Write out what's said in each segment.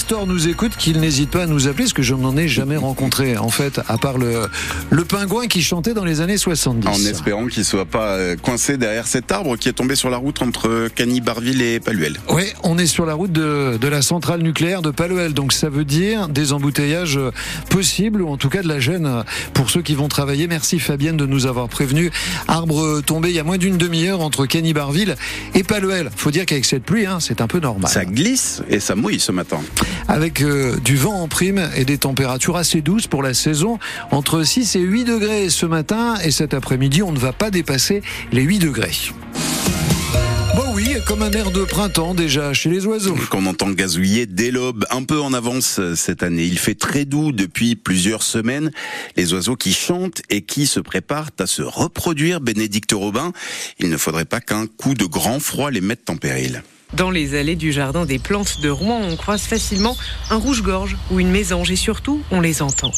Store nous écoute, qu'il n'hésite pas à nous appeler, parce que je n'en ai jamais rencontré, en fait, à part le, le pingouin qui chantait dans les années 70. En espérant qu'il soit pas euh, coincé derrière cet arbre qui est tombé sur la route entre Cagny-Barville et Paluel. Oui, on est sur la route de, de la centrale nucléaire de Paluel, donc ça veut dire des embouteillages possibles, ou en tout cas de la gêne pour ceux qui vont travailler. Merci Fabienne de nous avoir prévenu. Arbre tombé il y a moins d'une demi-heure entre Cagny-Barville et Paluel. Faut dire qu'avec cette pluie, hein, c'est un peu normal. Ça glisse et ça mouille ce matin avec euh, du vent en prime et des températures assez douces pour la saison, entre 6 et 8 degrés ce matin et cet après-midi, on ne va pas dépasser les 8 degrés. Oui, comme un air de printemps déjà chez les oiseaux. Qu'on entend gazouiller dès l'aube, un peu en avance cette année. Il fait très doux depuis plusieurs semaines. Les oiseaux qui chantent et qui se préparent à se reproduire, Bénédicte Robin, il ne faudrait pas qu'un coup de grand froid les mette en péril. Dans les allées du jardin des plantes de Rouen, on croise facilement un rouge-gorge ou une mésange et surtout, on les entend.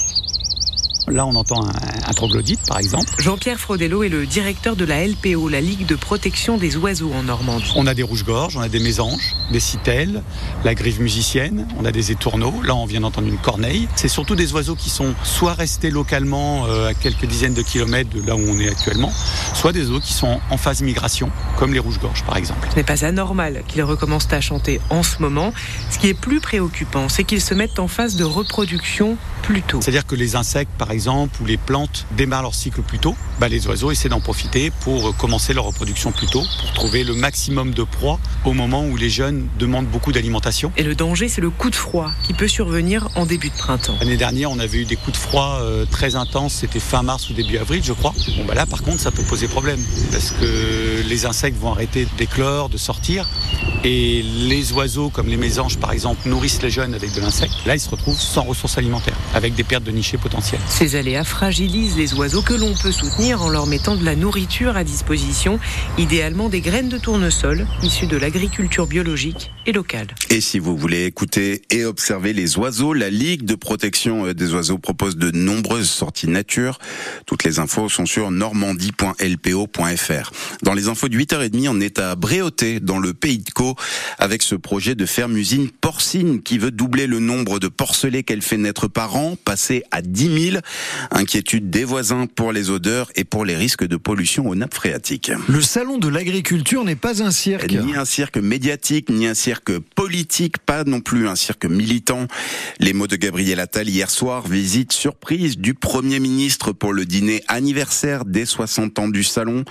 Là, on entend un, troglodyte, par exemple. Jean-Pierre Frodello est le directeur de la LPO, la Ligue de protection des oiseaux en Normandie. On a des rouges-gorges, on a des mésanges, des citelles, la grive musicienne, on a des étourneaux. Là, on vient d'entendre une corneille. C'est surtout des oiseaux qui sont soit restés localement euh, à quelques dizaines de kilomètres de là où on est actuellement, soit des oiseaux qui sont en phase migration, comme les rouges-gorges, par exemple. Ce n'est pas anormal qu'ils recommencent à chanter en ce moment. Ce qui est plus préoccupant, c'est qu'ils se mettent en phase de reproduction plus tôt. C'est-à-dire que les insectes, par exemple, exemple, où les plantes démarrent leur cycle plus tôt, bah, les oiseaux essaient d'en profiter pour commencer leur reproduction plus tôt, pour trouver le maximum de proies au moment où les jeunes demandent beaucoup d'alimentation. Et le danger, c'est le coup de froid qui peut survenir en début de printemps. L'année dernière, on avait eu des coups de froid euh, très intenses, c'était fin mars ou début avril, je crois. Bon, bah là, par contre, ça peut poser problème, parce que les insectes vont arrêter d'éclore, de sortir, et les oiseaux, comme les mésanges par exemple, nourrissent les jeunes avec de l'insecte. Là, ils se retrouvent sans ressources alimentaires, avec des pertes de nichés potentielles. Ces aléas fragilisent les oiseaux que l'on peut soutenir en leur mettant de la nourriture à disposition, idéalement des graines de tournesol issues de l'agriculture biologique et locale. Et si vous voulez écouter et observer les oiseaux, la Ligue de protection euh, des oiseaux propose de nombreuses sorties nature. Toutes les infos sont sur normandie.lpo.fr. Dans les infos de 8h30, on est à Bréauté, dans le pays de Caux, avec ce projet de ferme-usine porcine qui veut doubler le nombre de porcelets qu'elle fait naître par an, passer à 10 000. Inquiétude des voisins pour les odeurs et pour les risques de pollution aux nappes phréatiques. Le salon de l'agriculture n'est pas un cirque. Ni un cirque médiatique, ni un cirque politique, pas non plus un cirque militant. Les mots de Gabriel Attal hier soir, visite surprise du Premier ministre pour le dîner anniversaire des 60 ans du salon.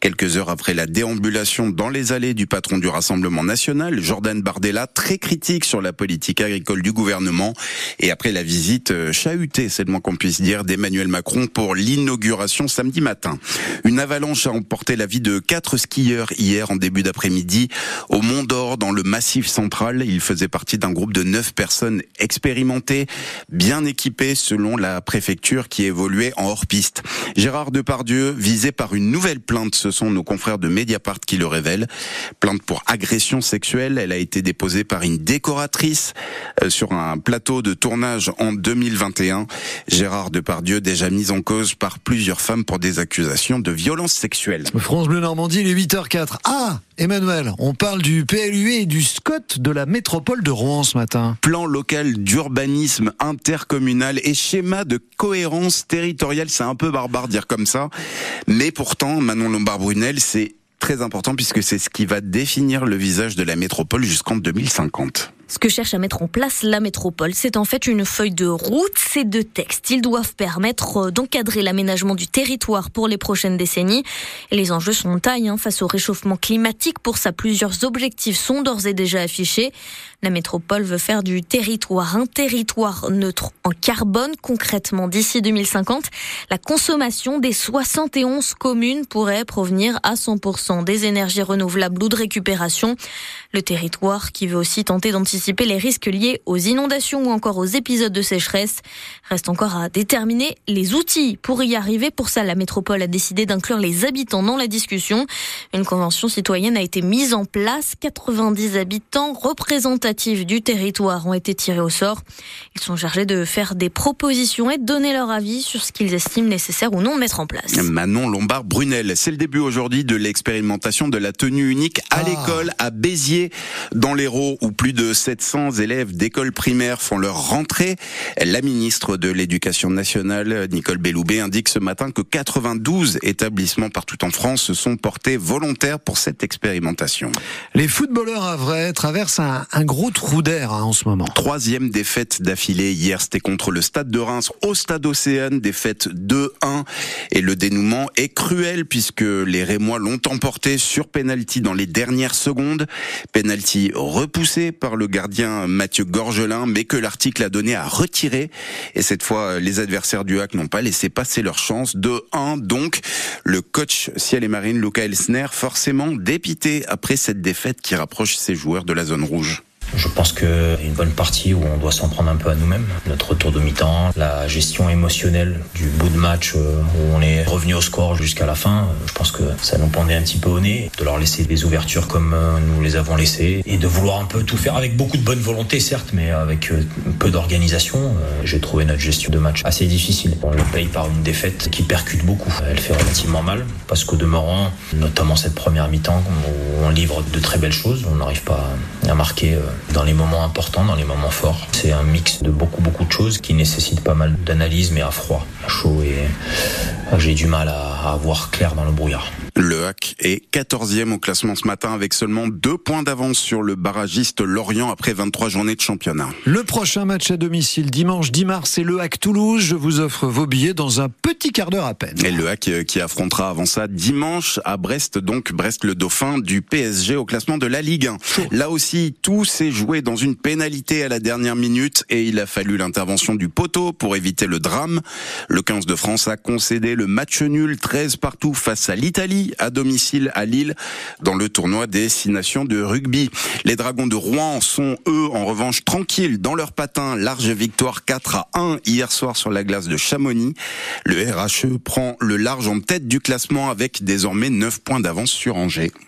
Quelques heures après la déambulation dans les allées du patron du Rassemblement national, Jordan Bardella, très critique sur la politique agricole du gouvernement. Et après la visite euh, chahutée, c'est le moins qu'on puisse dire, d'Emmanuel Macron pour l'inauguration samedi matin. Une avalanche a emporté la vie de quatre skieurs hier en début d'après-midi au Mont d'Or dans le Massif central. Il faisait partie d'un groupe de neuf personnes expérimentées, bien équipées selon la préfecture qui évoluait en hors-piste. Gérard Depardieu, visé par une nouvelle plainte, ce sont nos confrères de Mediapart qui le révèlent. Plainte pour agression sexuelle, elle a été déposée par une décoratrice euh, sur un plateau de tournage en 2021. Gérard Depardieu déjà mis en cause par plusieurs femmes pour des accusations de violence sexuelle. France Bleu Normandie, il est 8h04. Ah, Emmanuel, on parle du PLUE et du SCOT de la métropole de Rouen ce matin. Plan local d'urbanisme intercommunal et schéma de cohérence territoriale, c'est un peu barbare dire comme ça, mais pourtant Manon Lombard-Brunel, c'est très important puisque c'est ce qui va définir le visage de la métropole jusqu'en 2050. Ce que cherche à mettre en place la métropole, c'est en fait une feuille de route, ces deux textes. Ils doivent permettre euh, d'encadrer l'aménagement du territoire pour les prochaines décennies. Les enjeux sont taille hein, face au réchauffement climatique. Pour ça, plusieurs objectifs sont d'ores et déjà affichés. La métropole veut faire du territoire un territoire neutre en carbone. Concrètement, d'ici 2050, la consommation des 71 communes pourrait provenir à 100% des énergies renouvelables ou de récupération. Le territoire qui veut aussi tenter d'anticiper les risques liés aux inondations ou encore aux épisodes de sécheresse. Reste encore à déterminer les outils pour y arriver. Pour ça, la métropole a décidé d'inclure les habitants dans la discussion. Une convention citoyenne a été mise en place. 90 habitants représentatifs du territoire ont été tirés au sort. Ils sont chargés de faire des propositions et de donner leur avis sur ce qu'ils estiment nécessaire ou non de mettre en place. Manon Lombard-Brunel, c'est le début aujourd'hui de l'expérimentation de la tenue unique à ah. l'école à Béziers, dans l'Hérault, où plus de 700 élèves d'école primaire font leur rentrée. La ministre de l'Éducation nationale, Nicole Belloubet, indique ce matin que 92 établissements partout en France se sont portés volontaires pour cette expérimentation. Les footballeurs à vrai traversent un, gros trou d'air hein, en ce moment. Troisième défaite d'affilée hier, c'était contre le Stade de Reims au Stade Océane, défaite 2-1 et le dénouement est cruel puisque les Rémois l'ont emporté sur penalty dans les dernières secondes. Penalty repoussé par le gardien Mathieu Gorgelin, mais que l'article a donné à retirer. Et cette fois, les adversaires du HAC n'ont pas laissé passer leur chance. 2-1 donc. Le coach Ciel et Marine, Luca Elsner, forcément dépité après cette défaite qui rapproche ses joueurs de la zone rouge. Je pense a une bonne partie où on doit s'en prendre un peu à nous-mêmes. Notre retour de mi-temps, la gestion émotionnelle du bout de match euh, où on est revenu au score jusqu'à la fin. Euh, je pense que ça nous pendait un petit peu au nez de leur laisser des ouvertures comme euh, nous les avons laissées et de vouloir un peu tout faire avec beaucoup de bonne volonté, certes, mais avec peu d'organisation. J'ai trouvé notre gestion de match assez difficile. On le paye par une défaite qui percute beaucoup. Elle fait relativement mal parce qu'au demeurant, notamment cette première mi-temps, où on livre de très belles choses, on n'arrive pas à marquer dans les moments importants, dans les moments forts. C'est un mix de beaucoup beaucoup de choses qui nécessite pas mal d'analyse mais à froid, à chaud et j'ai du mal à, à voir clair dans le brouillard. Le HAC est 14e au classement ce matin avec seulement deux points d'avance sur le barragiste Lorient après 23 journées de championnat. Le prochain match à domicile dimanche 10 mars c'est le HAC Toulouse. Je vous offre vos billets dans un petit quart d'heure à peine. Et le HAC euh, qui affrontera avant ça dimanche à Brest, donc Brest le dauphin du PSG au classement de la Ligue 1. Là aussi, tout s'est joué dans une pénalité à la dernière minute et il a fallu l'intervention du poteau pour éviter le drame. Le 15 de France a concédé match nul 13 partout face à l'Italie à domicile à Lille dans le tournoi des six nations de rugby. Les Dragons de Rouen sont eux en revanche tranquilles dans leur patin. Large victoire 4 à 1 hier soir sur la glace de Chamonix. Le RHE prend le large en tête du classement avec désormais 9 points d'avance sur Angers.